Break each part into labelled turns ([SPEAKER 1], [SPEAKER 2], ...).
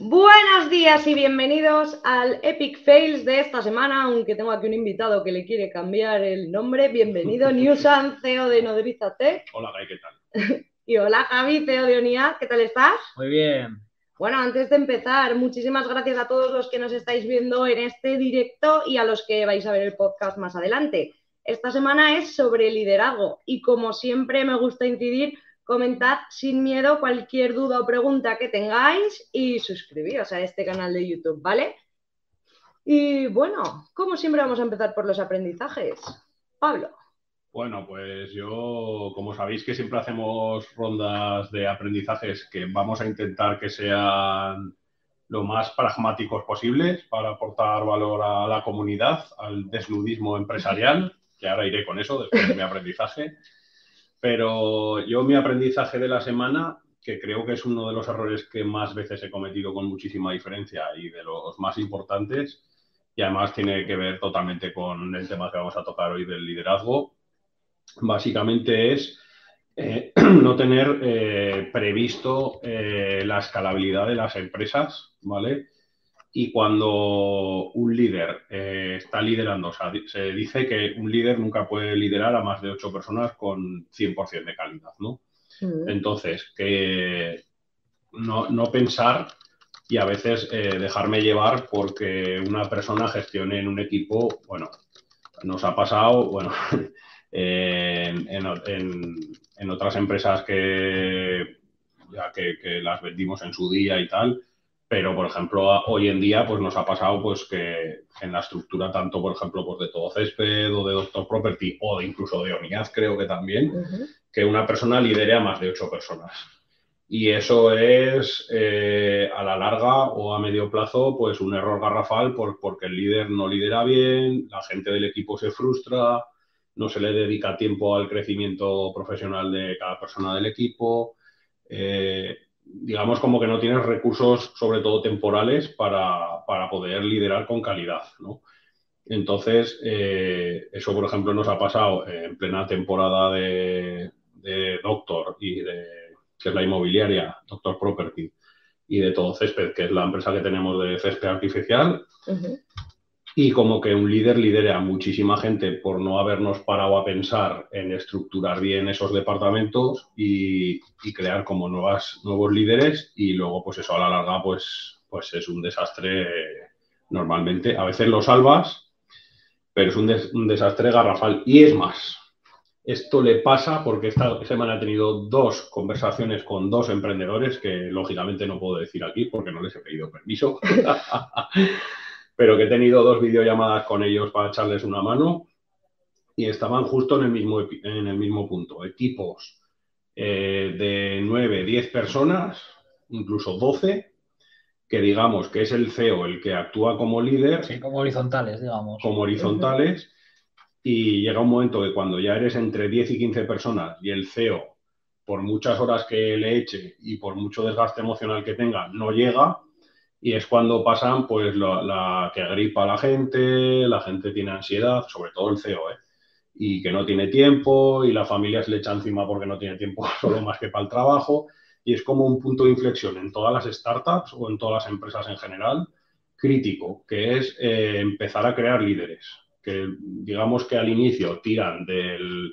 [SPEAKER 1] Buenos días y bienvenidos al Epic Fails de esta semana, aunque tengo aquí un invitado que le quiere cambiar el nombre. Bienvenido, Newsan, CEO de Nodriza Tech.
[SPEAKER 2] Hola, Gai, ¿qué tal?
[SPEAKER 1] Y hola, Javi, CEO de Unidad. ¿Qué tal estás?
[SPEAKER 3] Muy bien.
[SPEAKER 1] Bueno, antes de empezar, muchísimas gracias a todos los que nos estáis viendo en este directo y a los que vais a ver el podcast más adelante. Esta semana es sobre liderazgo y como siempre me gusta incidir, comentad sin miedo cualquier duda o pregunta que tengáis y suscribíos a este canal de YouTube, ¿vale? Y bueno, como siempre vamos a empezar por los aprendizajes. Pablo.
[SPEAKER 2] Bueno, pues yo, como sabéis que siempre hacemos rondas de aprendizajes que vamos a intentar que sean lo más pragmáticos posibles para aportar valor a la comunidad, al desnudismo empresarial, que ahora iré con eso después de mi aprendizaje. Pero yo mi aprendizaje de la semana, que creo que es uno de los errores que más veces he cometido con muchísima diferencia y de los más importantes, y además tiene que ver totalmente con el tema que vamos a tocar hoy del liderazgo, básicamente es eh, no tener eh, previsto eh, la escalabilidad de las empresas, ¿vale? Y cuando un líder está liderando, o sea, se dice que un líder nunca puede liderar a más de ocho personas con 100% de calidad, ¿no? Mm. Entonces, que no, no, pensar y a veces dejarme llevar porque una persona gestione en un equipo, bueno, nos ha pasado, bueno, en, otras empresas que, ya que, las vendimos en su día y tal, pero por ejemplo hoy en día pues nos ha pasado pues que en la estructura tanto por ejemplo pues de todo césped o de Doctor Property o de incluso de Onidad creo que también, que una persona lidere a más de ocho personas. Y eso es eh, a la larga o a medio plazo pues un error garrafal por, porque el líder no lidera bien, la gente del equipo se frustra, no se le dedica tiempo al crecimiento profesional de cada persona del equipo. Eh, digamos como que no tienes recursos, sobre todo temporales, para, poder liderar con calidad. Entonces, eh, eso, por ejemplo, nos ha pasado en plena temporada de, Doctor y de, que es la inmobiliaria, Doctor Property, y de todo Césped, que es la empresa que tenemos de césped artificial y como que un líder lidere a muchísima gente por no habernos parado a pensar en estructurar bien esos departamentos y, crear como nuevos líderes y luego pues eso a la larga pues, pues es un desastre normalmente. A veces lo salvas, pero es un desastre garrafal. Y es más, esto le pasa porque esta semana he tenido dos conversaciones con dos emprendedores que lógicamente no puedo decir aquí porque no les he pedido permiso. pero que he tenido dos videollamadas con ellos para echarles una mano y estaban justo en el mismo, en el mismo punto. Equipos eh, de 9, 10 personas, incluso 12, que digamos que es el CEO el que actúa como líder.
[SPEAKER 3] Sí, como horizontales, digamos.
[SPEAKER 2] Como horizontales. Y llega un momento que cuando ya eres entre 10 y 15 personas y el CEO, por muchas horas que le eche y por mucho desgaste emocional que tenga, no llega, y es cuando pasan, pues, la, que agripa a la gente, la gente tiene ansiedad, sobre todo el CEO, ¿eh? Y que no tiene tiempo, y la familia se le echa encima porque no tiene tiempo solo más que para el trabajo. Y es como un punto de inflexión en todas las startups o en todas las empresas en general, crítico, que es eh, empezar a crear líderes. Que digamos que al inicio tiran del,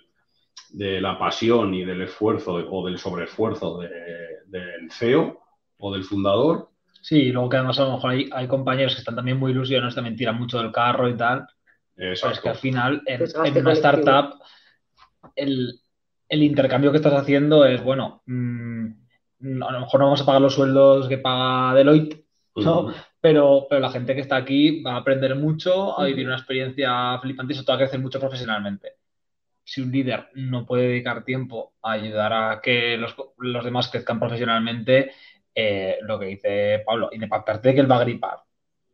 [SPEAKER 2] de la pasión y del esfuerzo o del sobreesfuerzo del CEO o del fundador
[SPEAKER 3] Sí, luego que además a lo mejor hay, compañeros que están también muy ilusionados, también tiran mucho del carro y tal. Eso es que al final, en, una startup, el, intercambio que estás haciendo es, bueno, mm, a lo mejor no vamos a pagar los sueldos que paga Deloitte, ¿no? pero, pero la gente que está aquí va a aprender mucho, a vivir una experiencia flipante y sobre todo a crecer mucho profesionalmente. Si un líder no puede dedicar tiempo a ayudar a que los, los demás crezcan profesionalmente, eh, lo que dice Pablo, y aparte de que él va a gripar,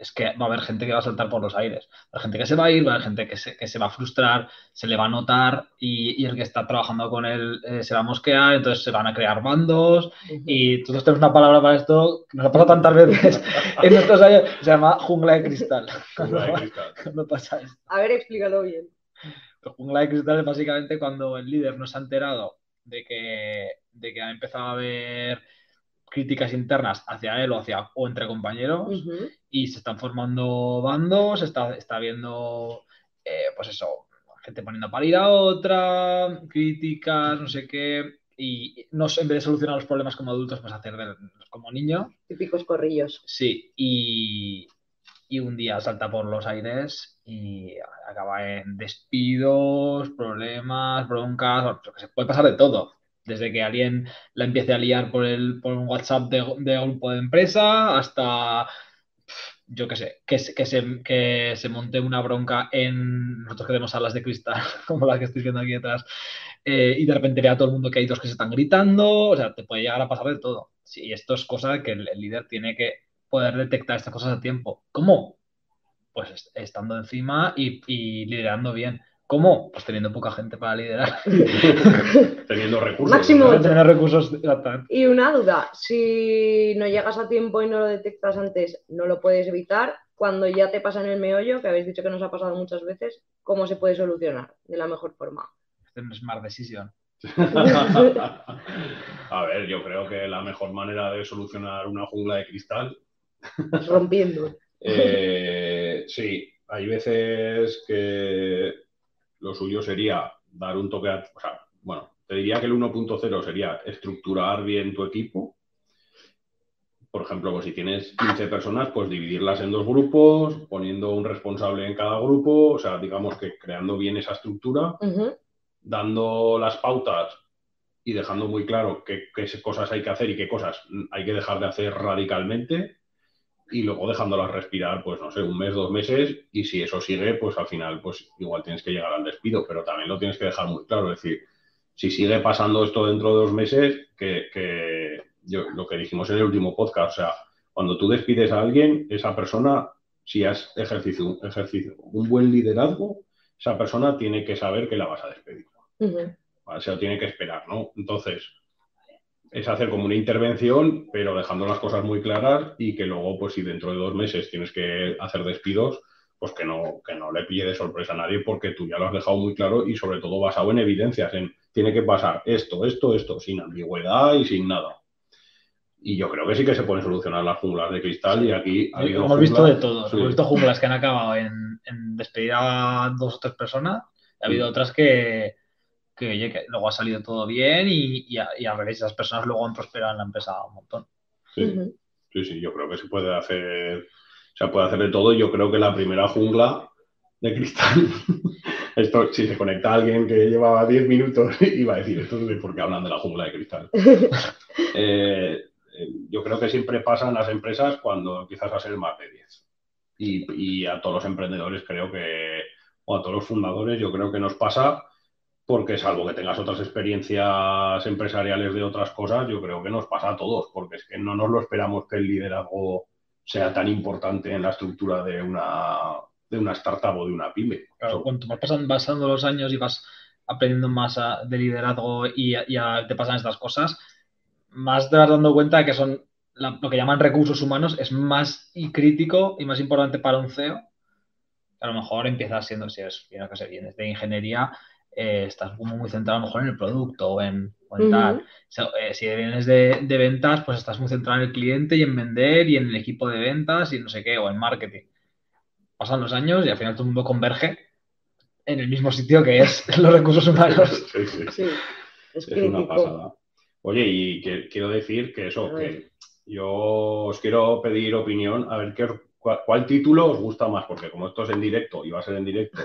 [SPEAKER 3] es que va a haber gente que va a saltar por los aires. Va a haber gente que se va a ir, va a haber gente que se, que se va a frustrar, se le va a notar y, el que está trabajando con él eh, se va a mosquear, entonces se van a crear bandos y todos tenemos una palabra para esto que nos ha pasado tantas veces en estos años, se llama jungla de cristal.
[SPEAKER 1] pasa A ver, explícalo bien.
[SPEAKER 3] jungla de cristal es básicamente cuando el líder no se ha enterado de que, de que ha empezado a haber críticas internas hacia él o hacia o entre compañeros y se están formando bandos, está, está viendo, eh, pues eso, gente poniendo para ir a otra, críticas, no sé qué, y no en vez de solucionar los problemas como adultos, pues hacer como niño.
[SPEAKER 1] Típicos corrillos.
[SPEAKER 3] Sí, y, y un día salta por los aires y acaba en despidos, problemas, broncas, que se puede pasar de todo. Desde que alguien la empiece a liar por, el, por un WhatsApp de, grupo de empresa hasta, yo qué sé, que, que, se, que se monte una bronca en. Nosotros que tenemos salas de cristal, como la que estoy viendo aquí detrás, eh, y de repente vea a todo el mundo que hay dos que se están gritando. O sea, te puede llegar a pasar de todo. Sí, esto es cosa que el líder tiene que poder detectar estas cosas a tiempo. ¿Cómo? Pues estando encima y, liderando bien. ¿Cómo? Pues teniendo poca gente para liderar.
[SPEAKER 2] teniendo recursos.
[SPEAKER 1] Máximo.
[SPEAKER 3] Tener recursos.
[SPEAKER 1] Y una duda, si no llegas a tiempo y no lo detectas antes, no lo puedes evitar. Cuando ya te pasa en el meollo, que habéis dicho que nos ha pasado muchas veces, ¿cómo se puede solucionar de la mejor forma?
[SPEAKER 3] Es una smart decision.
[SPEAKER 2] a ver, yo creo que la mejor manera de solucionar una jungla de cristal
[SPEAKER 1] rompiendo.
[SPEAKER 2] Eh, sí, hay veces que lo suyo sería dar un toque, a, o sea, bueno, te diría que el 1.0 sería estructurar bien tu equipo. Por ejemplo, pues si tienes 15 personas, pues dividirlas en dos grupos, poniendo un responsable en cada grupo, o sea, digamos que creando bien esa estructura, dando las pautas y dejando muy claro qué, qué, cosas hay que hacer y qué cosas hay que dejar de hacer radicalmente y luego dejándolas respirar, pues no sé, un mes, dos meses, y si eso sigue, pues al final, pues igual tienes que llegar al despido, pero también lo tienes que dejar muy claro, es decir, si sigue pasando esto dentro de dos meses, que, yo, lo que dijimos en el último podcast, o sea, cuando tú despides a alguien, esa persona, si has ejercido, ejercicio un buen liderazgo, esa persona tiene que saber que la vas a despedir. O sea, tiene que esperar, ¿no? Entonces, es hacer como una intervención, pero dejando las cosas muy claras y que luego, pues si dentro de dos meses tienes que hacer despidos, pues que no, que no le pille de sorpresa a nadie porque tú ya lo has dejado muy claro y sobre todo basado en evidencias, en tiene que pasar esto, esto, esto, sin ambigüedad y sin nada. Y yo creo que sí que se pueden solucionar las junglas de cristal y aquí
[SPEAKER 3] ha habido Hemos visto de todo. Hemos visto junglas que han acabado en, en despedir a dos o tres personas. Ha habido otras que, que, luego ha salido todo bien y, y, a, esas personas luego han prosperado en la empresa un montón.
[SPEAKER 2] Sí, sí, sí, yo creo que se puede hacer, se puede hacer de todo. Yo creo que la primera jungla de cristal, esto, si se conecta a alguien que llevaba 10 minutos, iba a decir, esto es porque hablan de la jungla de cristal. Eh, eh, yo creo que siempre pasa en las empresas cuando empiezas a ser más de 10. Y, y a todos los emprendedores creo que, o a todos los fundadores, yo creo que nos pasa porque salvo que tengas otras experiencias empresariales de otras cosas, yo creo que nos pasa a todos, porque es que no nos lo esperamos que el liderazgo sea tan importante en la estructura de una, de una startup o de una pyme.
[SPEAKER 3] Claro, cuanto más pasan pasando los años y vas aprendiendo más de liderazgo y, ya te pasan estas cosas, más te vas dando cuenta de que son lo que llaman recursos humanos es más y crítico y más importante para un CEO. A lo mejor empieza siendo, si es, que se viene de ingeniería, eh, estás como muy centrado a lo mejor en el producto o en, tal. Eh, si vienes de, ventas, pues estás muy centrado en el cliente y en vender y en el equipo de ventas y no sé qué, o en marketing. Pasan los años y al final todo el mundo converge en el mismo sitio que es los recursos humanos.
[SPEAKER 2] Sí, es, una pasada. Oye, y quiero decir que eso, que yo os quiero pedir opinión, a ver qué, cuál título os gusta más, porque como esto es en directo y va a ser en directo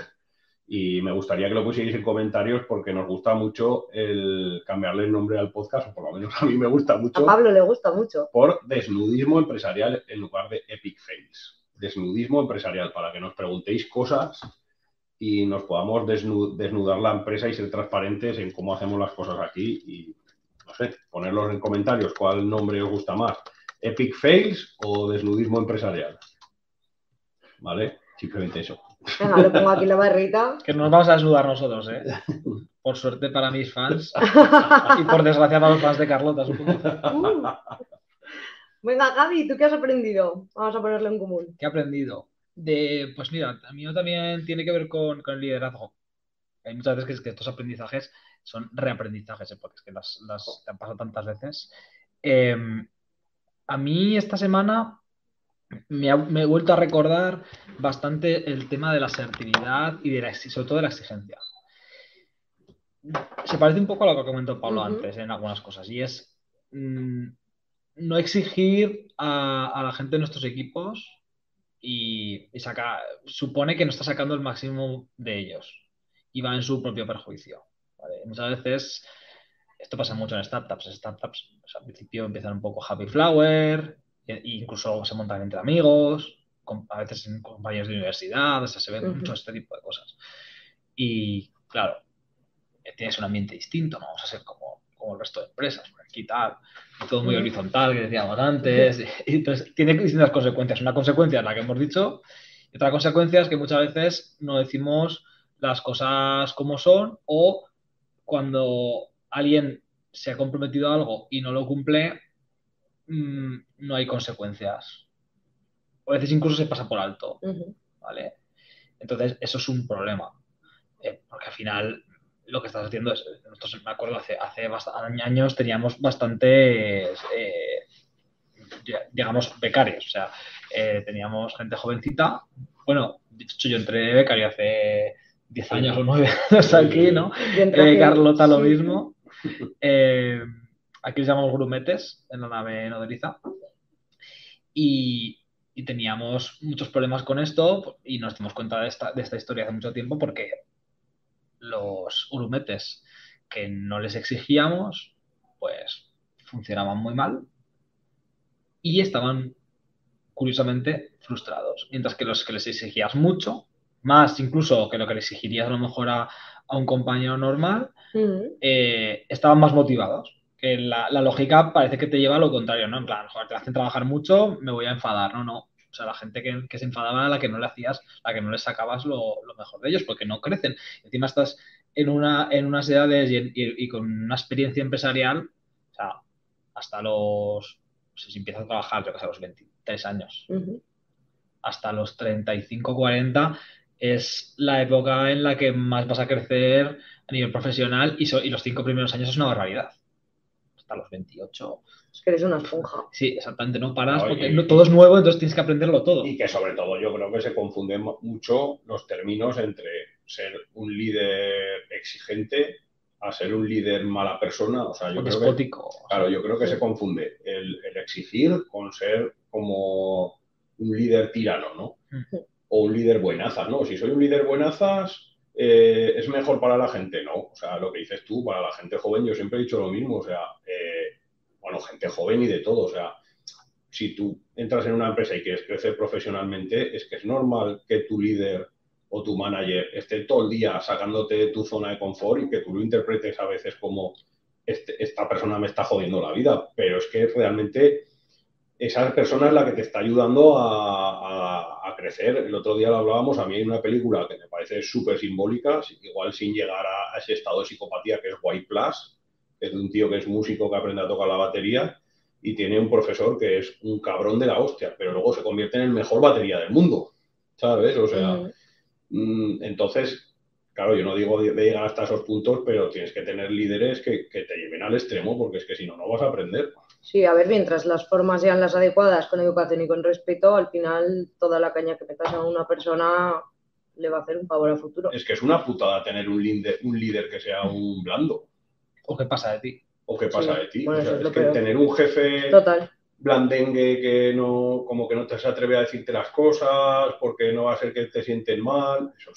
[SPEAKER 2] y me gustaría que lo pusierais en comentarios porque nos gusta mucho el cambiarle el nombre al podcast, o por lo menos a mí me gusta mucho.
[SPEAKER 1] A Pablo le gusta mucho.
[SPEAKER 2] Por desnudismo empresarial en lugar de epic fails. Desnudismo empresarial, para que nos preguntéis cosas y nos podamos desnudar la empresa y ser transparentes en cómo hacemos las cosas aquí y, no sé, ponerlos en comentarios cuál nombre os gusta más, epic fails o desnudismo empresarial. ¿Vale? Simplemente eso.
[SPEAKER 1] Venga, lo pongo aquí la barrita.
[SPEAKER 3] Que nos vamos a desnudar nosotros, ¿eh? Por suerte para mis fans y por desgracia para los fans de Carlota, supongo. Uh.
[SPEAKER 1] Venga, Gaby, ¿tú qué has aprendido? Vamos a ponerlo en común.
[SPEAKER 3] ¿Qué he aprendido? De, pues mira, a mí también tiene que ver con, el liderazgo. Hay muchas veces que, estos aprendizajes son reaprendizajes, ¿eh? porque es que las, las han pasado tantas veces. Em, a mí esta semana me, he vuelto a recordar bastante el tema de la asertividad y de la, sobre todo de la exigencia. Se parece un poco a lo que comentó Pablo antes en algunas cosas y es mm, no exigir a, la gente de nuestros equipos y, supone que no está sacando el máximo de ellos y va en su propio perjuicio. Muchas veces esto pasa mucho en startups. Startups pues, al principio empiezan un poco happy flower, e incluso se montan entre amigos, a veces en compañeros de universidad, se ven mucho este tipo de cosas. Y claro, tienes un ambiente distinto, no vamos a ser como, como el resto de empresas, aquí tal, todo muy horizontal, que decíamos antes. Y entonces tiene distintas consecuencias. Una consecuencia es la que hemos dicho, y otra consecuencia es que muchas veces no decimos las cosas como son o cuando alguien se ha comprometido a algo y no lo cumple, mm, no hay consecuencias. a veces incluso se pasa por alto. ¿Vale? Entonces, eso es un problema. Eh, porque al final lo que estás haciendo es, nosotros me acuerdo, hace, hace años teníamos bastantes, eh, digamos, becarios. O sea, eh, teníamos gente jovencita. Bueno, de hecho, yo entré becario hace 10 años o 9 años aquí, ¿no? Carlota lo mismo. Aquí les llamamos grumetes en la nave nodriza. Y, teníamos muchos problemas con esto y nos dimos cuenta de esta, historia hace mucho tiempo porque los grumetes que no les exigíamos, pues funcionaban muy mal y estaban curiosamente frustrados. Mientras que los que les exigías mucho, más incluso que lo que le exigirías a lo mejor a, un compañero normal, mm. eh, estaban más motivados. Que la, lógica parece que te lleva a lo contrario, ¿no? En plan, joder, te hacen trabajar mucho, me voy a enfadar, no, no. O sea, la gente que, se enfadaba era la que no le hacías, la que no le sacabas lo, mejor de ellos, porque no crecen. Encima estás en, una, en unas edades y, con una experiencia empresarial, o sea, hasta los, si empiezas a trabajar, creo que a los 23 años, hasta los 35, 40, es la época en la que más vas a crecer a nivel profesional y, y los cinco primeros años es una barbaridad. Hasta los 28.
[SPEAKER 1] Es que eres una esponja.
[SPEAKER 3] Sí, exactamente, no paras porque todo es nuevo, entonces tienes que aprenderlo todo.
[SPEAKER 2] Y que sobre todo yo creo que se confunden mucho los términos entre ser un líder exigente a ser un líder mala persona. O sea, yo creo que, claro, yo creo que se confunde el, el, exigir con ser como un líder tirano, ¿no? o un líder buenazas, ¿no? Si soy un líder buenazas, eh, es mejor para la gente, ¿no? O sea, lo que dices tú, para la gente joven, yo siempre he dicho lo mismo, o sea, eh, bueno, gente joven y de todo, o sea, si tú entras en una empresa y quieres crecer profesionalmente, es que es normal que tu líder o tu manager esté todo el día sacándote de tu zona de confort y que tú lo interpretes a veces como este, esta persona me está jodiendo la vida, pero es que realmente esa persona es la que te está ayudando a, crecer. El otro día lo hablábamos, a mí hay una película que me parece súper simbólica, igual sin llegar a, ese estado de psicopatía que es White Plus, que es de un tío que es músico que aprende a tocar la batería y tiene un profesor que es un cabrón de la hostia, pero luego se convierte en el mejor batería del mundo, ¿sabes? O sea, mm, entonces, claro, yo no digo de, llegar hasta esos puntos, pero tienes que tener líderes que, que te lleven al extremo, porque es que si no, no vas a aprender.
[SPEAKER 1] Sí, a ver, mientras las formas sean las adecuadas con educación y con respeto, al final toda la caña que metas a una persona le va a hacer un favor al futuro.
[SPEAKER 2] Es que es una putada tener un líder, un líder que sea un blando.
[SPEAKER 3] ¿O qué pasa de ti?
[SPEAKER 2] ¿O qué pasa de ti? es, que tener un jefe blandengue que no, como que no te se atreve a decirte las cosas porque no va a ser que te sienten mal, eso,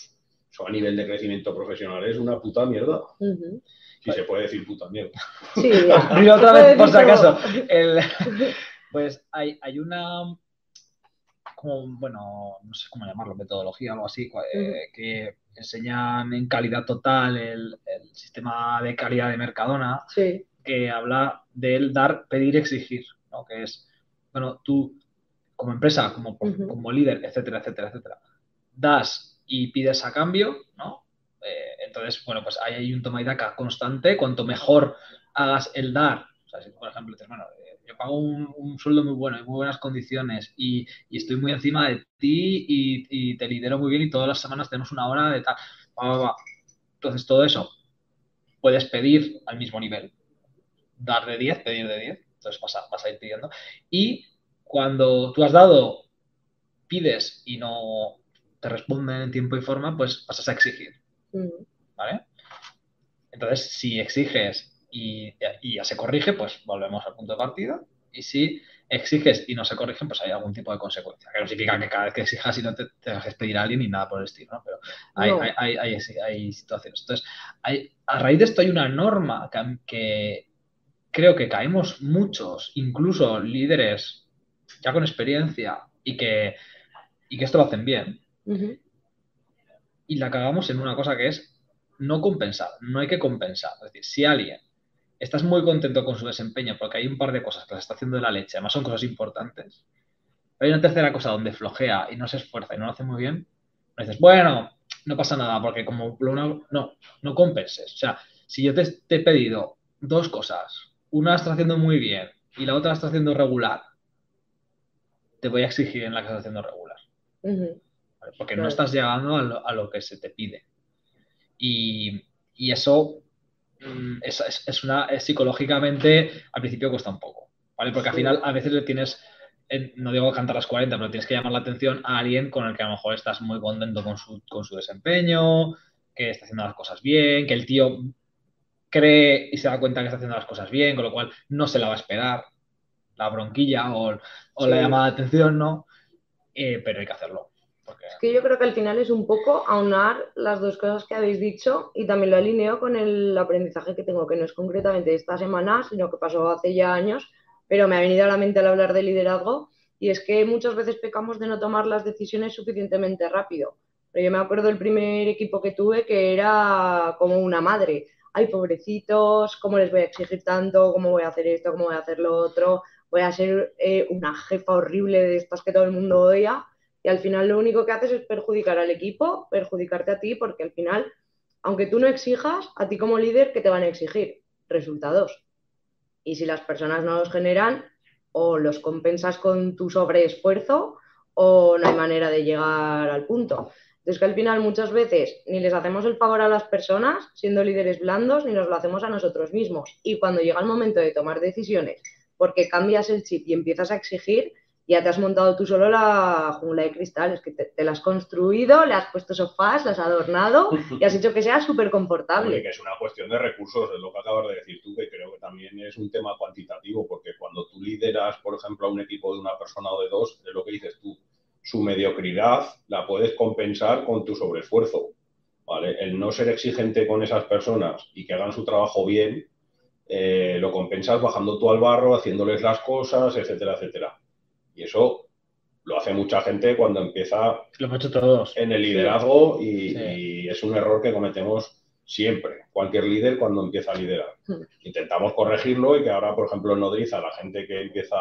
[SPEAKER 2] eso a nivel de crecimiento profesional es una puta mierda. Si se puede decir puta mierda. Sí,
[SPEAKER 3] otra vez, por si acaso. pues hay, hay una, como, bueno, no sé cómo llamarlo, metodología o algo así, eh, que enseñan en calidad total el, sistema de calidad de Mercadona, que habla del dar, pedir, exigir, ¿no? que es, bueno, tú como empresa, como, como líder, etcétera, etcétera, etcétera, das y pides a cambio, ¿no? Eh, entonces, bueno, pues ahí hay un toma y daca constante. Cuanto mejor hagas el dar, o sea, si por ejemplo dices, bueno, eh, yo pago un, sueldo muy bueno, y muy buenas condiciones y, estoy muy encima de ti y, te lidero muy bien y todas las semanas tenemos una hora de tal. Entonces, todo eso puedes pedir al mismo nivel. Dar de 10, pedir de 10. Entonces vas a ir pidiendo. Y cuando tú has dado, pides y no te responden en tiempo y forma, pues pasas a exigir. Mm. ¿Vale? Entonces, si exiges y, ya se corrige, pues volvemos al punto de partida. Y si exiges y no se corrigen, pues hay algún tipo de consecuencia. Que no significa que cada vez que exijas y no te, te dejes pedir a alguien ni nada por el estilo, ¿no? Pero hay, hay, hay, hay situaciones. Entonces, a raíz de esto hay una norma que, creo que caemos muchos, incluso líderes ya con experiencia y que, y que esto lo hacen bien. Y la cagamos en una cosa que es no compensar, no hay que compensar. Es decir, si alguien estás muy contento con su desempeño porque hay un par de cosas que las está haciendo de la leche, además son cosas importantes, hay una tercera cosa donde flojea y no se esfuerza y no lo hace muy bien, no dices, bueno, no pasa nada porque como no, no, no compenses. O sea, si yo te, he pedido dos cosas, una la está haciendo muy bien y la otra la está haciendo regular, te voy a exigir en la que estás haciendo regular. Porque no estás llegando a lo, que se te pide. Y, eso mm, es, una, psicológicamente al principio cuesta un poco, ¿vale? Porque al final a veces le tienes, no digo cantar las 40, pero tienes que llamar la atención a alguien con el que a lo mejor estás muy contento con su, con su desempeño, que está haciendo las cosas bien, que el tío cree y se da cuenta que está haciendo las cosas bien, con lo cual no se la va a esperar la bronquilla o, la llamada de atención, ¿no? Eh, pero hay que hacerlo.
[SPEAKER 1] Es que yo creo que al final es un poco aunar las dos cosas que habéis dicho y también lo alineo con el aprendizaje que tengo, que no es concretamente esta semana, sino que pasó hace ya años, pero me ha venido a la mente al hablar de liderazgo y es que muchas veces pecamos de no tomar las decisiones suficientemente rápido. Pero yo me acuerdo del primer equipo que tuve que era como una madre. Ay, pobrecitos, ¿cómo les voy a exigir tanto? ¿Cómo voy a hacer esto? ¿Cómo voy a hacer lo otro? Voy a ser eh, una jefa horrible de estas que todo el mundo odia y al final lo único que haces es perjudicar al equipo, perjudicarte a ti, porque al final, aunque tú no exijas, a ti como líder, ¿qué te van a exigir? Resultados. Y si las personas no los generan, o los compensas con tu sobreesfuerzo, o no hay manera de llegar al punto. Entonces que al final muchas veces ni les hacemos el favor a las personas siendo líderes blandos, ni nos lo hacemos a nosotros mismos. Y cuando llega el momento de tomar decisiones, porque cambias el chip y empiezas a exigir, ya te has montado tú solo la jungla de cristales, que te, la has construido, le has puesto sofás, las has adornado y has hecho que sea súper confortable.
[SPEAKER 2] que es una cuestión de recursos, es lo que acabas de decir tú, que creo que también es un tema cuantitativo, porque cuando tú lideras, por ejemplo, a un equipo de una persona o de dos, es lo que dices tú, su mediocridad la puedes compensar con tu sobreesfuerzo. ¿vale? El no ser exigente con esas personas y que hagan su trabajo bien, eh, lo compensas bajando tú al barro, haciéndoles las cosas, etcétera, etcétera. Y eso lo hace mucha gente cuando empieza en el liderazgo y, es un error que cometemos siempre, cualquier líder cuando empieza a liderar. Hmm. Intentamos corregirlo y que ahora, por ejemplo, en Nodriza, la gente que empieza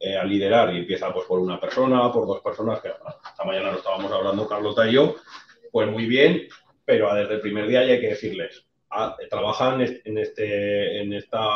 [SPEAKER 2] eh, a liderar y empieza pues por una persona, por dos personas, que esta mañana lo estábamos hablando Carlota y yo, pues muy bien, pero desde el primer día ya hay que decirles, ah, trabajan en, este, en esta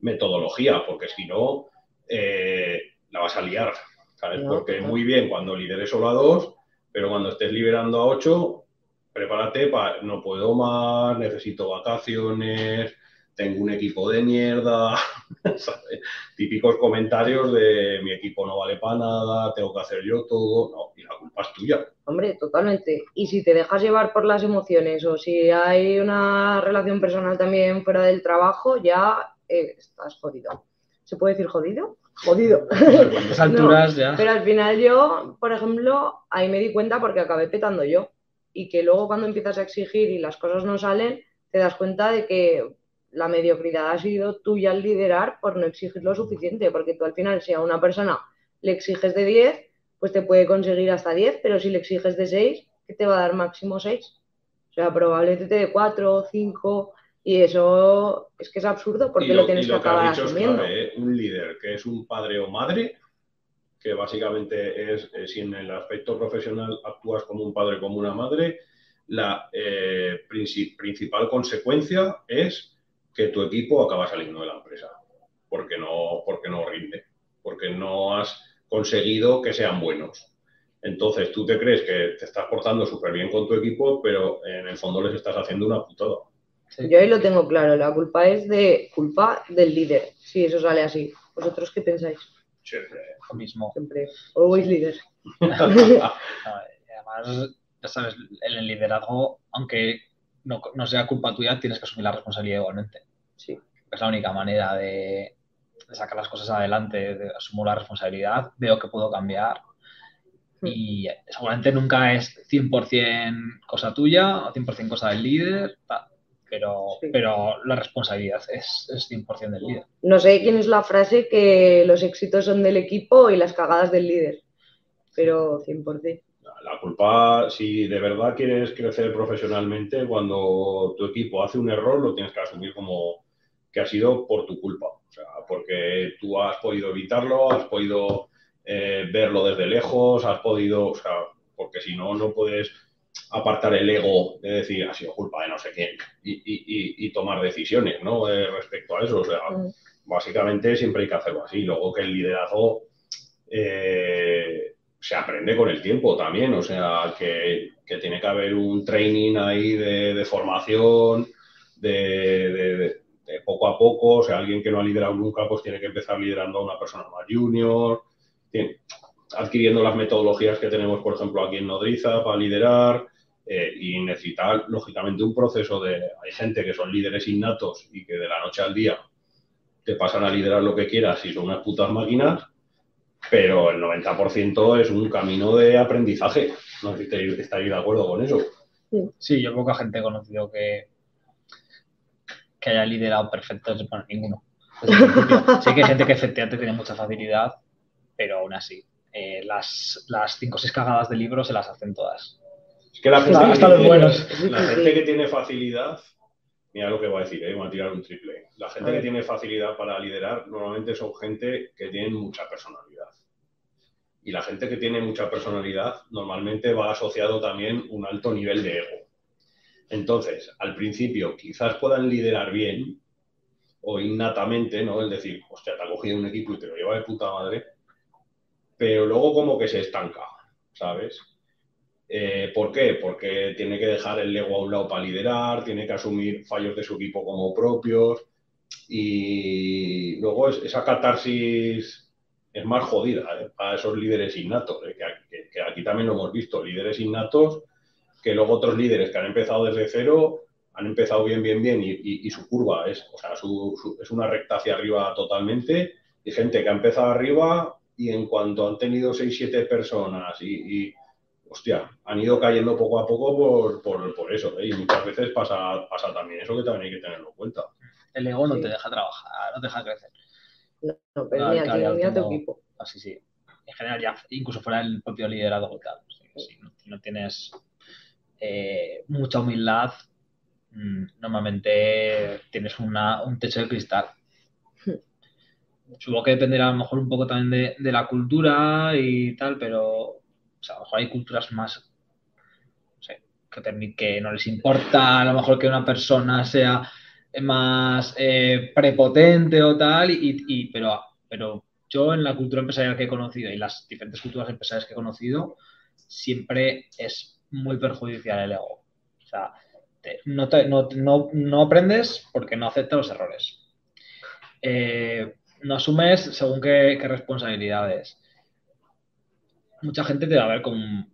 [SPEAKER 2] metodología, porque si no, eh, la vas a liar, ¿sabes? Porque muy bien cuando lideres solo a dos, pero cuando estés liberando a ocho, prepárate para no puedo más, necesito vacaciones, tengo un equipo de mierda, ¿sabes? típicos comentarios de mi equipo no vale para nada, tengo que hacer yo todo, no, y la culpa es tuya.
[SPEAKER 1] Hombre, totalmente. Y si te dejas llevar por las emociones o si hay una relación personal también fuera del trabajo, ya eh, estás jodido. ¿Se puede decir jodido? Jodido. alturas ya. Pero al final yo, por ejemplo, ahí me di cuenta porque acabé petando yo. Y que luego cuando empiezas a exigir y las cosas no salen, te das cuenta de que la mediocridad ha sido tuya al liderar por no exigir lo suficiente. Porque tú al final, si a una persona le exiges de 10, pues te puede conseguir hasta 10, pero si le exiges de 6, ¿qué te va a dar máximo 6? O sea, probablemente te dé 4 o 5 y eso es que es absurdo porque lo, tienes que acabar asumiendo.
[SPEAKER 2] ¿eh? Un líder que es un padre o madre, que básicamente es, eh, si en el aspecto profesional actúas como un padre, como una madre, la eh, principal consecuencia es que tu equipo acaba saliendo de la empresa, porque no, porque no rinde, porque no has conseguido que sean buenos. Entonces tú te crees que te estás portando súper bien con tu equipo, pero en el fondo les estás haciendo una putada
[SPEAKER 1] Yo ahí lo tengo claro, la culpa es de culpa del líder, si eso sale así. ¿Vosotros qué pensáis?
[SPEAKER 3] Siempre, lo mismo.
[SPEAKER 1] Siempre, always líder.
[SPEAKER 3] además, ya sabes, en el liderazgo, aunque no, no, sea culpa tuya, tienes que asumir la responsabilidad igualmente.
[SPEAKER 1] Sí.
[SPEAKER 3] Es la única manera de, de sacar las cosas adelante, de, asumo la responsabilidad, veo que puedo cambiar hmm. y seguramente nunca es 100% cosa tuya o 100% cosa del líder, pero, pero la responsabilidad es, es 100% del líder.
[SPEAKER 1] No sé quién es la frase que los éxitos son del equipo y las cagadas del líder, pero 100%.
[SPEAKER 2] La culpa, si de verdad quieres crecer profesionalmente, cuando tu equipo hace un error, lo tienes que asumir como que ha sido por tu culpa. O sea, porque tú has podido evitarlo, has podido eh, verlo desde lejos, has podido, o sea, porque si no, no puedes apartar el ego de decir ha sido culpa de no sé quién y, tomar decisiones ¿no? Eh, respecto a eso. O sea, mm. básicamente siempre hay que hacerlo así. Luego que el liderazgo eh, se aprende con el tiempo también, o sea, que, tiene que haber un training ahí de, formación, de, poco a poco, o sea, alguien que no ha liderado nunca, pues tiene que empezar liderando a una persona más junior, adquiriendo las metodologías que tenemos, por ejemplo, aquí en Nodriza para liderar, eh, y necesita, lógicamente, un proceso de... Hay gente que son líderes innatos y que de la noche al día te pasan a liderar lo que quieras y son unas putas máquinas, pero el 90% es un camino de aprendizaje. No sé si estáis de acuerdo con eso.
[SPEAKER 3] Sí, yo poca gente he conocido que, que haya liderado perfecto, bueno, ninguno. sí que hay gente que efectivamente tiene mucha facilidad, pero aún así, eh, las, las cinco o seis cagadas de libro se las hacen todas.
[SPEAKER 2] Es que la gente, hasta, los buenos. la gente que tiene facilidad, mira lo que voy a decir, eh, voy a tirar un triple. La gente que tiene facilidad para liderar normalmente son gente que tiene mucha personalidad. Y la gente que tiene mucha personalidad normalmente va asociado también un alto nivel de ego. Entonces, al principio quizás puedan liderar bien o innatamente, ¿no? El decir, hostia, te ha cogido un equipo y te lo lleva de puta madre, pero luego como que se estanca, ¿sabes? Eh, ¿Por qué? Porque tiene que dejar el ego a un lado para liderar, tiene que asumir fallos de su equipo como propios y luego esa catarsis es más jodida ¿eh? para esos líderes innatos, ¿eh? que, aquí también lo hemos visto, líderes innatos que luego otros líderes que han empezado desde cero han empezado bien, bien, bien y, su curva es, o sea, es una recta hacia arriba totalmente y gente que ha empezado arriba y en cuanto han tenido 6, 7 personas y, hostia, han ido cayendo poco a poco por, por, eso. ¿eh? Y muchas veces pasa, pasa también eso que también hay que tenerlo en cuenta.
[SPEAKER 3] El ego no te deja trabajar, no te deja crecer.
[SPEAKER 1] No, pero ni a tu equipo.
[SPEAKER 3] Así sí. En general, ya incluso fuera el propio liderazgo tal. Si no, tienes eh, mucha humildad, mm, normalmente tienes una, un techo de cristal. Supongo que dependerá a lo mejor un poco también de, la cultura y tal, pero a lo mejor hay culturas más que, que no les importa a lo mejor que una persona sea más eh, prepotente o tal, y, pero, pero yo en la cultura empresarial que he conocido y las diferentes culturas empresariales que he conocido, siempre es muy perjudicial el ego. O sea, no, no, no, aprendes porque no aceptas los errores. Eh, no asumes según qué, responsabilidades. Mucha gente te va a ver como,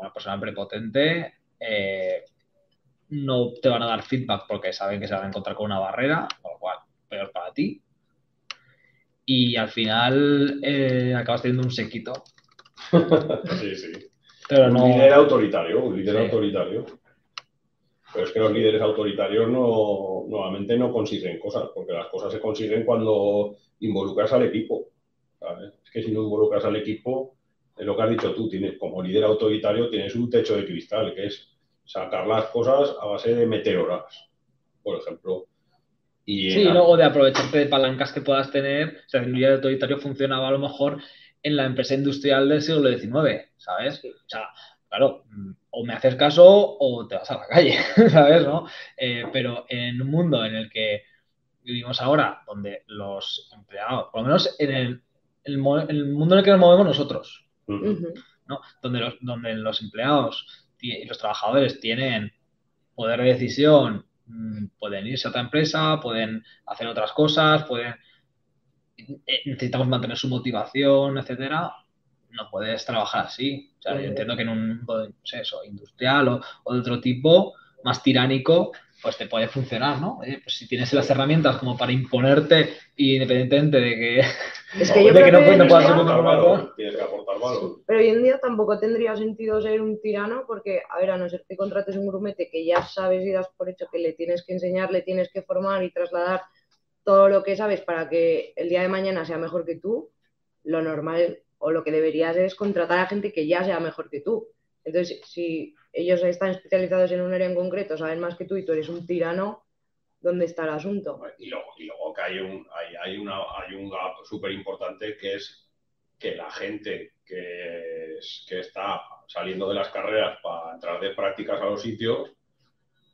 [SPEAKER 3] una persona prepotente. Eh, no te van a dar feedback porque saben que se van a encontrar con una barrera, con lo cual, peor para ti. Y al final eh, acabas teniendo un sequito.
[SPEAKER 2] sí, sí. Pero un líder autoritario, un líder autoritario. Pero es que los líderes autoritarios no, normalmente no consiguen cosas, porque las cosas se consiguen cuando involucras al equipo. Es que si no involucras al equipo, es lo que has dicho tú, tienes, como líder autoritario tienes un techo de cristal, que es sacar las cosas a base de meteoras, por ejemplo.
[SPEAKER 3] Y sí, luego de aprovecharte de palancas que puedas tener. O sea, el líder autoritario funcionaba a lo mejor en la empresa industrial del siglo XIX, ¿sabes? O sea, claro, o me haces caso o te vas a la calle, ¿sabes? ¿no? Eh, pero en un mundo en el que vivimos ahora, donde los empleados, por lo menos en el, el, mundo en el que nos movemos nosotros, ¿no? donde, los, donde los empleados y los trabajadores tienen poder de decisión mm, pueden irse a otra empresa, pueden hacer otras cosas, pueden eh, necesitamos mantener su motivación, etcétera. No puedes trabajar así. O sea, yo entiendo que en un no sé, eso, industrial o, o de otro tipo, más tiránico, pues te puede funcionar, ¿no? pues si tienes las herramientas como para imponerte independientemente de que,
[SPEAKER 1] es que, yo de que no, no puedas valor, tienes que aportar valor. Pero hoy en día tampoco tendría sentido ser un tirano porque, a ver, a no ser que contrates un grumete que ya sabes y das por hecho que le tienes que enseñar, le tienes que formar y trasladar todo lo que sabes para que el día de mañana sea mejor que tú, lo normal o lo que deberías es contratar a gente que ya sea mejor que tú. Entonces, si ellos están especializados en un área en concreto, saben más que tú y tú eres un tirano, ¿dónde está el asunto?
[SPEAKER 2] Y luego, que hay un, hay, hay, una, hay un gap súper importante que es que la gente que está saliendo de las carreras para entrar de prácticas a los sitios,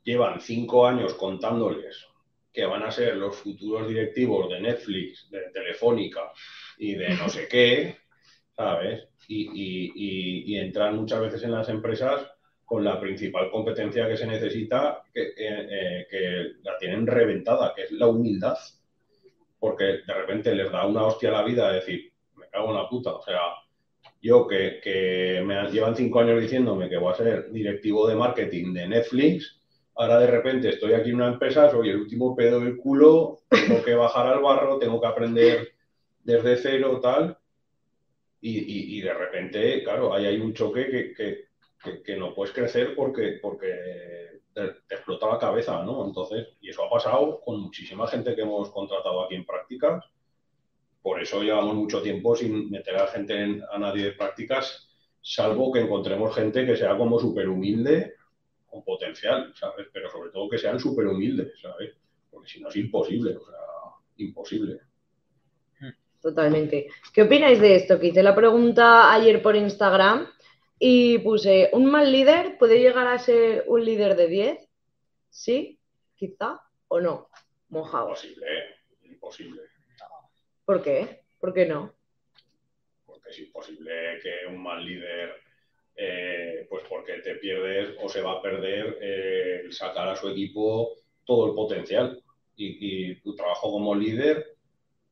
[SPEAKER 2] llevan cinco años contándoles que van a ser los futuros directivos de Netflix, de Telefónica y de no sé qué, Y, entran muchas veces en las empresas con la principal competencia que se necesita, que, eh, que, la tienen reventada, que es la humildad. Porque de repente les da una hostia a la vida de decir, me cago en la puta. O sea, yo que me llevan cinco años diciéndome que voy a ser directivo de marketing de Netflix, ahora de repente estoy aquí en una empresa, soy el último pedo del culo, tengo que bajar al barro, tengo que aprender desde cero, tal. Y, y, de repente, claro, ahí hay un choque que, que que, no puedes crecer porque, porque te, explota la cabeza, ¿no? Entonces, y eso ha pasado con muchísima gente que hemos contratado aquí en prácticas. Por eso llevamos mucho tiempo sin meter a gente a nadie de prácticas, salvo que encontremos gente que sea como súper humilde con potencial, ¿sabes? Pero sobre todo que sean súper humildes, ¿sabes? Porque si no es imposible, o sea, imposible.
[SPEAKER 1] Totalmente. ¿Qué opináis de esto? Que hice la pregunta ayer por Instagram y puse, ¿un mal líder puede llegar a ser un líder de 10? ¿Sí? ¿Quizá? ¿O no? Mojado.
[SPEAKER 2] Imposible, imposible.
[SPEAKER 1] ¿Por qué? ¿Por qué no?
[SPEAKER 2] Porque es imposible que un mal líder, eh, pues porque te pierdes o se va a perder eh, sacar a su equipo todo el potencial. Y, tu trabajo como líder,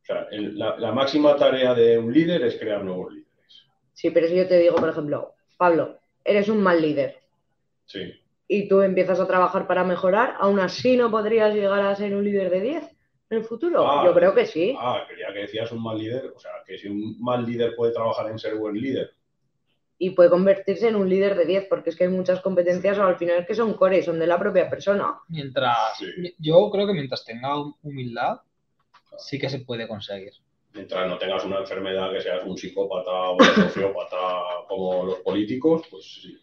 [SPEAKER 2] o la, la máxima tarea de un líder es crear nuevos líderes.
[SPEAKER 1] Sí, pero si yo te digo, por ejemplo, Pablo, eres un mal líder.
[SPEAKER 2] Sí.
[SPEAKER 1] Y tú empiezas a trabajar para mejorar, aún así no podrías llegar a ser un líder de 10 en el futuro. Ah, Yo creo que sí.
[SPEAKER 2] Ah, quería que decías un mal líder, o sea, que si un mal líder puede trabajar en ser buen líder.
[SPEAKER 1] Y puede convertirse en un líder de 10, porque es que hay muchas competencias al final que son core, son de la propia persona.
[SPEAKER 3] Mientras, yo creo que mientras tenga humildad, sí que se puede conseguir
[SPEAKER 2] mientras no tengas una enfermedad que seas un psicópata o un sociópata como los políticos, pues sí.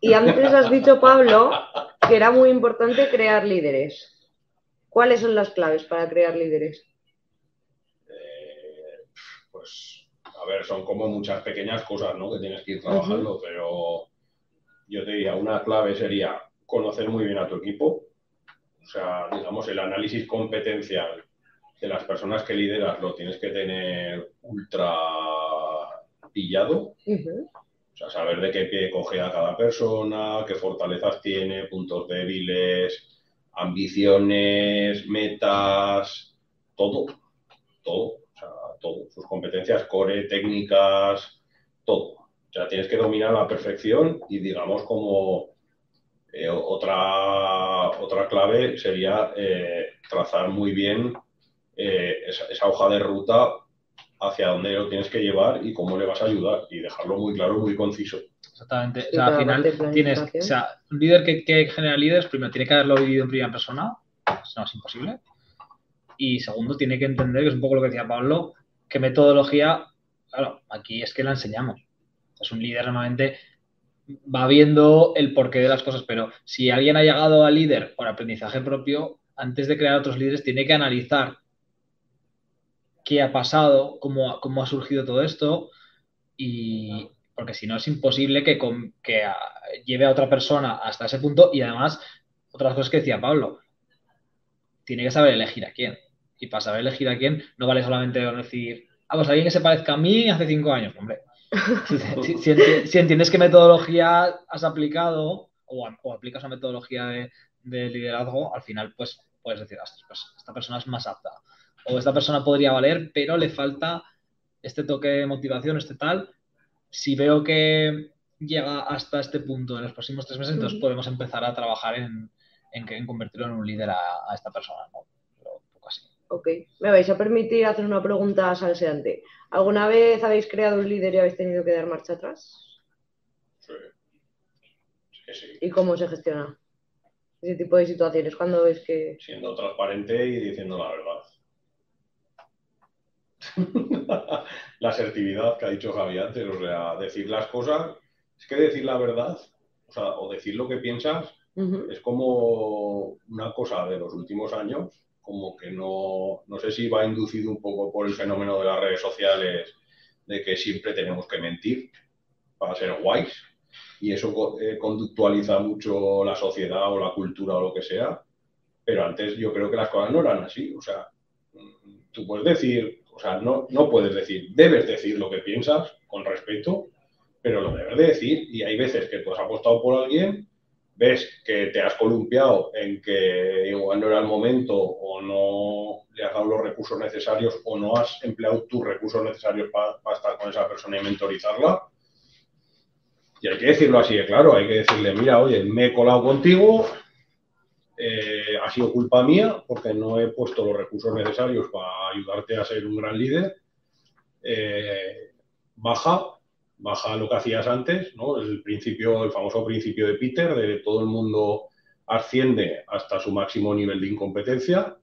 [SPEAKER 1] Y antes has dicho, Pablo, que era muy importante crear líderes. ¿Cuáles son las claves para crear líderes?
[SPEAKER 2] Eh, pues, a ver, son como muchas pequeñas cosas, ¿no? Que tienes que ir trabajando, pero yo te diría, una clave sería conocer muy bien a tu equipo. O sea, digamos, el análisis competencial de las personas que lideras lo tienes que tener ultra pillado. O sea, saber de qué pie coge a cada persona, qué fortalezas tiene, puntos débiles, ambiciones, metas, todo, todo, o sea, todo. Sus competencias core, técnicas, todo. O sea, tienes que dominar a la perfección y digamos como eh, otra, otra clave sería eh, trazar muy bien eh, esa, hoja de ruta hacia dónde lo tienes que llevar y cómo le vas a ayudar y dejarlo muy claro, muy conciso.
[SPEAKER 3] Exactamente. o sea, al final tienes, o sea, un líder que, genera líderes, primero tiene que haberlo vivido en primera persona, eso no es imposible. Y segundo, tiene que entender, que es un poco lo que decía Pablo, que metodología, claro, aquí es que la enseñamos. Es un líder normalmente va viendo el porqué de las cosas, pero si alguien ha llegado a líder por aprendizaje propio, antes de crear otros líderes, tiene que analizar qué ha pasado, cómo, ha surgido todo esto, y porque si no es imposible que lleve a otra persona hasta ese punto y además, otras cosas que decía Pablo, tiene que saber elegir a quién. Y para saber elegir a quién, no vale solamente decir, ah, pues alguien que se parezca a mí hace cinco años, hombre. Si, entiendes qué metodología has aplicado o, aplicas una metodología de, de liderazgo, al final pues puedes decir, pues, esta persona es más apta o esta persona podría valer, pero le falta este toque de motivación, este tal. Si veo que llega hasta este punto en los próximos tres meses, entonces podemos empezar a trabajar en, en, convertirlo en un líder a, esta persona, ¿no?
[SPEAKER 1] Ok, me vais a permitir hacer una pregunta salseante. ¿Alguna vez habéis creado un líder y habéis tenido que dar marcha atrás? Sí. sí. ¿Y cómo se gestiona ese tipo de situaciones? cuando ves que...?
[SPEAKER 2] Siendo transparente y diciendo la verdad. la asertividad que ha dicho Javi antes, o sea, decir las cosas, es que decir la verdad, o sea, o decir lo que piensas, es como una cosa de los últimos años, como que no, no sé si va inducido un poco por el fenómeno de las redes sociales, de que siempre tenemos que mentir para ser guays, y eso eh, conductualiza mucho la sociedad o la cultura o lo que sea, pero antes yo creo que las cosas no eran así, o sea, tú puedes decir, o sea, no, no puedes decir, debes decir lo que piensas con respeto, pero lo debes de decir, y hay veces que tú has apostado por alguien ves que te has columpiado en que igual no era el momento o no le has dado los recursos necesarios o no has empleado tus recursos necesarios para, estar con esa persona y mentorizarla. Y hay que decirlo así de claro, hay que decirle, mira, oye, me he colado contigo, eh, ha sido culpa mía porque no he puesto los recursos necesarios para ayudarte a ser un gran líder. Eh, baja, baja lo que hacías antes, ¿no? El principio, el famoso principio de Peter, de todo el mundo asciende hasta su máximo nivel de incompetencia.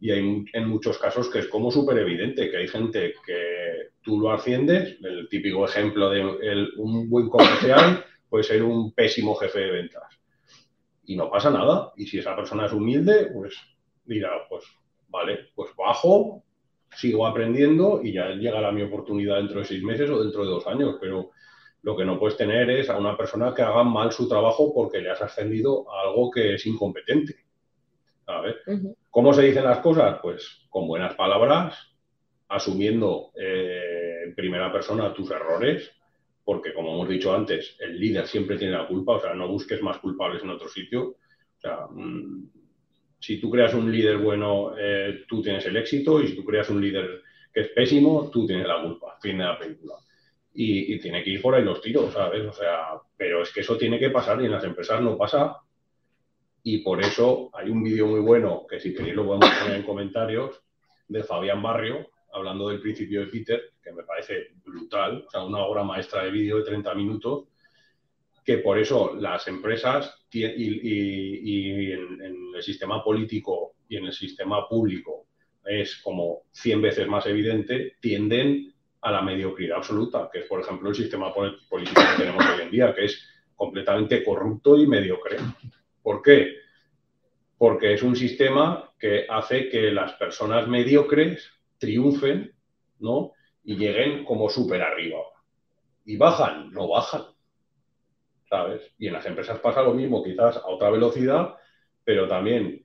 [SPEAKER 2] Y hay en muchos casos que es como súper evidente, que hay gente que tú lo asciendes, el típico ejemplo de un buen comercial puede ser un pésimo jefe de ventas. Y no pasa nada. Y si esa persona es humilde, pues dirá, pues vale, pues bajo, sigo aprendiendo y ya llegará mi oportunidad dentro de seis meses o dentro de dos años, pero lo que no puedes tener es a una persona que haga mal su trabajo porque le has ascendido a algo que es incompetente. A ver, ¿cómo se dicen las cosas? Pues con buenas palabras, asumiendo eh, en primera persona tus errores, porque como hemos dicho antes, el líder siempre tiene la culpa, o sea, no busques más culpables en otro sitio. O sea, mm, si tú creas un líder bueno, eh, tú tienes el éxito y si tú creas un líder que es pésimo, tú tienes la culpa, fin de la película. Y, tiene que ir por ahí los tiros, ¿sabes? O sea, pero es que eso tiene que pasar y en las empresas no pasa. Y por eso hay un vídeo muy bueno, que si queréis lo podemos poner en comentarios, de Fabián Barrio, hablando del principio de Peter, que me parece brutal, o sea, una obra maestra de vídeo de 30 minutos, que por eso las empresas y, en, el sistema político y en el sistema público es como 100 veces más evidente, tienden a la mediocridad absoluta, que es, por ejemplo, el sistema político que tenemos hoy en día, que es completamente corrupto y mediocre. ¿Por qué? Porque es un sistema que hace que las personas mediocres triunfen, ¿no? Y lleguen como súper arriba. Y bajan, no bajan. Y en las empresas pasa lo mismo, quizás a otra velocidad, pero también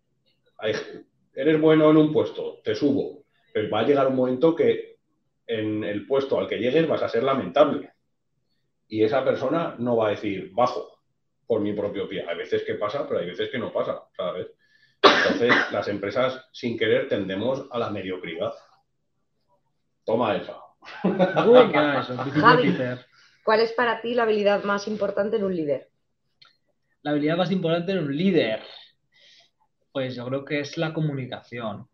[SPEAKER 2] eres bueno en un puesto, te subo, pero va a llegar un momento que en el puesto al que llegues vas a ser lamentable. Y esa persona no va a decir bajo por mi propio pie. Hay veces que pasa, pero hay veces que no pasa, ¿sabes? Entonces, las empresas, sin querer, tendemos a la mediocridad. Toma esa.
[SPEAKER 1] ¿Cuál es para ti la habilidad más importante en un líder?
[SPEAKER 3] La habilidad más importante en un líder, pues yo creo que es la comunicación.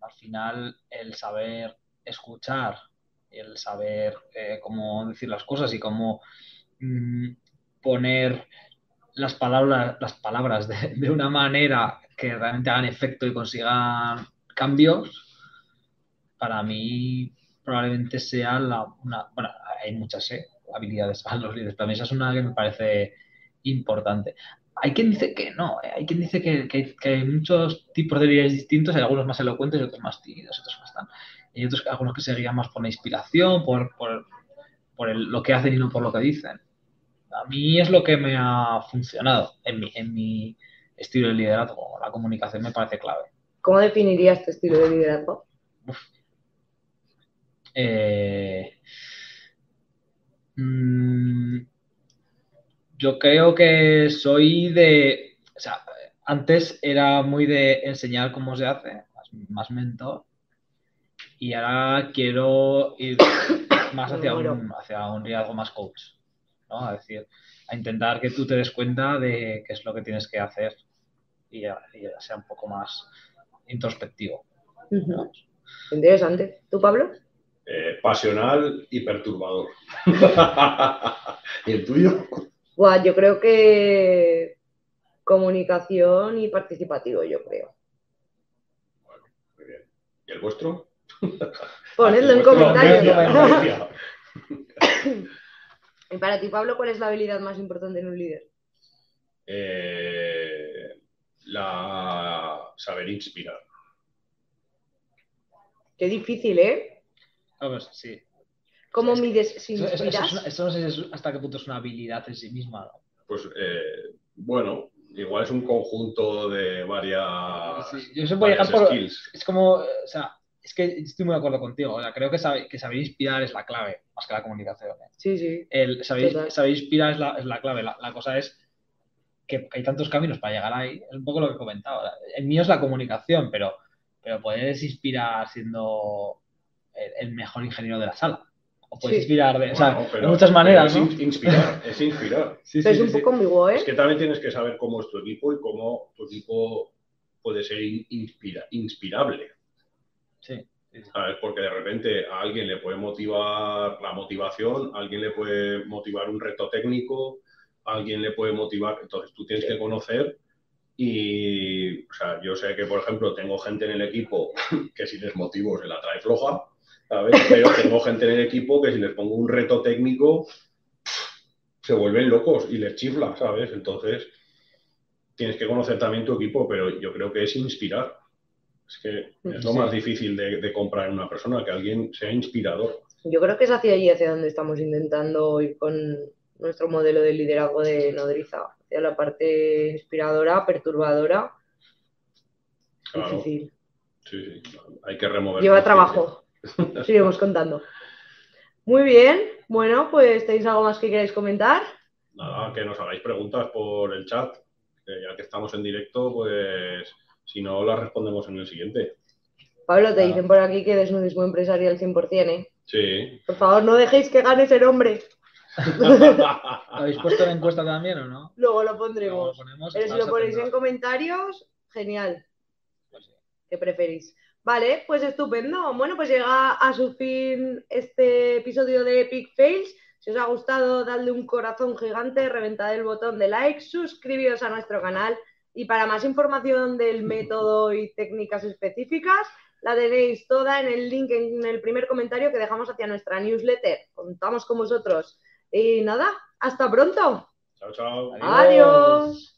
[SPEAKER 3] Al final, el saber escuchar, el saber eh, cómo decir las cosas y cómo mm, poner las palabras, las palabras de, una manera que realmente hagan efecto y consigan cambios, para mí probablemente sea la, una, bueno, hay muchas ¿eh? habilidades a los líderes, pero esa es una que me parece importante. Hay quien dice que no, ¿eh? hay quien dice que, hay muchos tipos de líderes distintos, hay algunos más elocuentes y otros más tímidos, otros más tan. Y otros algunos que se guían más por la inspiración, por, lo que hacen y no por lo que dicen. A mí es lo que me ha funcionado en mi, en mi estilo de liderazgo. La comunicación me parece clave.
[SPEAKER 1] ¿Cómo definirías tu estilo de liderazgo?
[SPEAKER 3] Eh, mm, yo creo que soy de. O sea, antes era muy de enseñar cómo se hace, más, mentor, y ahora quiero ir más hacia un, hacia un liderazgo más coach, ¿no? Es decir, a intentar que tú te des cuenta de qué es lo que tienes que hacer y, sea un poco más introspectivo.
[SPEAKER 1] Interesante. ¿Tú, Pablo?
[SPEAKER 2] Eh, pasional y perturbador. ¿Y el tuyo?
[SPEAKER 1] yo creo que comunicación y participativo, yo creo.
[SPEAKER 2] Bueno, muy bien. ¿Y el vuestro?
[SPEAKER 1] Ponedlo en comentarios. y para ti, Pablo, ¿cuál es la habilidad más importante en un líder?
[SPEAKER 2] Eh, la saber inspirar.
[SPEAKER 1] Qué difícil, ¿eh?
[SPEAKER 3] Vamos, sí.
[SPEAKER 1] ¿Cómo mides
[SPEAKER 3] si? Eso, no sé hasta qué punto es una habilidad en sí misma.
[SPEAKER 2] Pues, eh, bueno, igual es un conjunto de varias. Sí,
[SPEAKER 3] yo se puede llegar por. Es como, o sea, es que estoy muy de acuerdo contigo. O sea, creo que, saber, que saber inspirar es la clave, más que la comunicación. ¿eh?
[SPEAKER 1] Sí, sí.
[SPEAKER 3] El saber, saber inspirar es la, es la clave. La, la, cosa es que hay tantos caminos para llegar ahí. Es un poco lo que comentaba. El mío es la comunicación, pero, pero puedes inspirar siendo el, mejor ingeniero de la sala. O puedes inspirar de, o sea, de muchas maneras.
[SPEAKER 2] Es inspirar, es inspirar.
[SPEAKER 1] es un poco ambiguo, ¿eh?
[SPEAKER 2] Es que también tienes que saber cómo es tu equipo y cómo tu equipo puede ser inspira, inspirable.
[SPEAKER 3] Sí.
[SPEAKER 2] ¿Sabes? Porque de repente a alguien le puede motivar la motivación, a alguien le puede motivar un reto técnico, a alguien le puede motivar. Entonces tú tienes que conocer y, o sea, yo sé que, por ejemplo, tengo gente en el equipo que si les motivo se la trae floja, ¿sabes? Pero tengo gente en el equipo que si les pongo un reto técnico se vuelven locos y les chifla, ¿sabes? Entonces tienes que conocer también tu equipo, pero yo creo que es inspirar. Es que es lo más difícil de, comprar en una persona, que alguien sea inspirador.
[SPEAKER 1] Yo creo que es hacia allí, hacia donde estamos intentando ir con nuestro modelo de liderazgo de Nodriza, hacia la parte inspiradora, perturbadora.
[SPEAKER 2] Difícil. Sí, sí, hay que remover.
[SPEAKER 1] Lleva trabajo. Seguimos contando. Muy bien, bueno, pues ¿tenéis algo más que queráis comentar?
[SPEAKER 2] Nada, que nos hagáis preguntas por el chat, ya que estamos en directo, pues si no, las respondemos en el siguiente.
[SPEAKER 1] Pablo, te dicen por aquí que desnudismo empresarial 100%, ¿eh?
[SPEAKER 2] Sí.
[SPEAKER 1] Por favor, no dejéis que gane ese nombre.
[SPEAKER 3] ¿Habéis puesto la encuesta también o no?
[SPEAKER 1] Luego lo pondremos. Pero si lo ponéis en comentarios, genial. Pues ¿Qué preferís? Vale, pues estupendo. Bueno, pues llega a su fin este episodio de Epic Fails. Si os ha gustado, dadle un corazón gigante, reventad el botón de like, suscribíos a nuestro canal y para más información del método y técnicas específicas, la tenéis toda en el link en el primer comentario que dejamos hacia nuestra newsletter. Contamos con vosotros. Y nada, hasta pronto.
[SPEAKER 2] Chao, chao.
[SPEAKER 1] Adiós.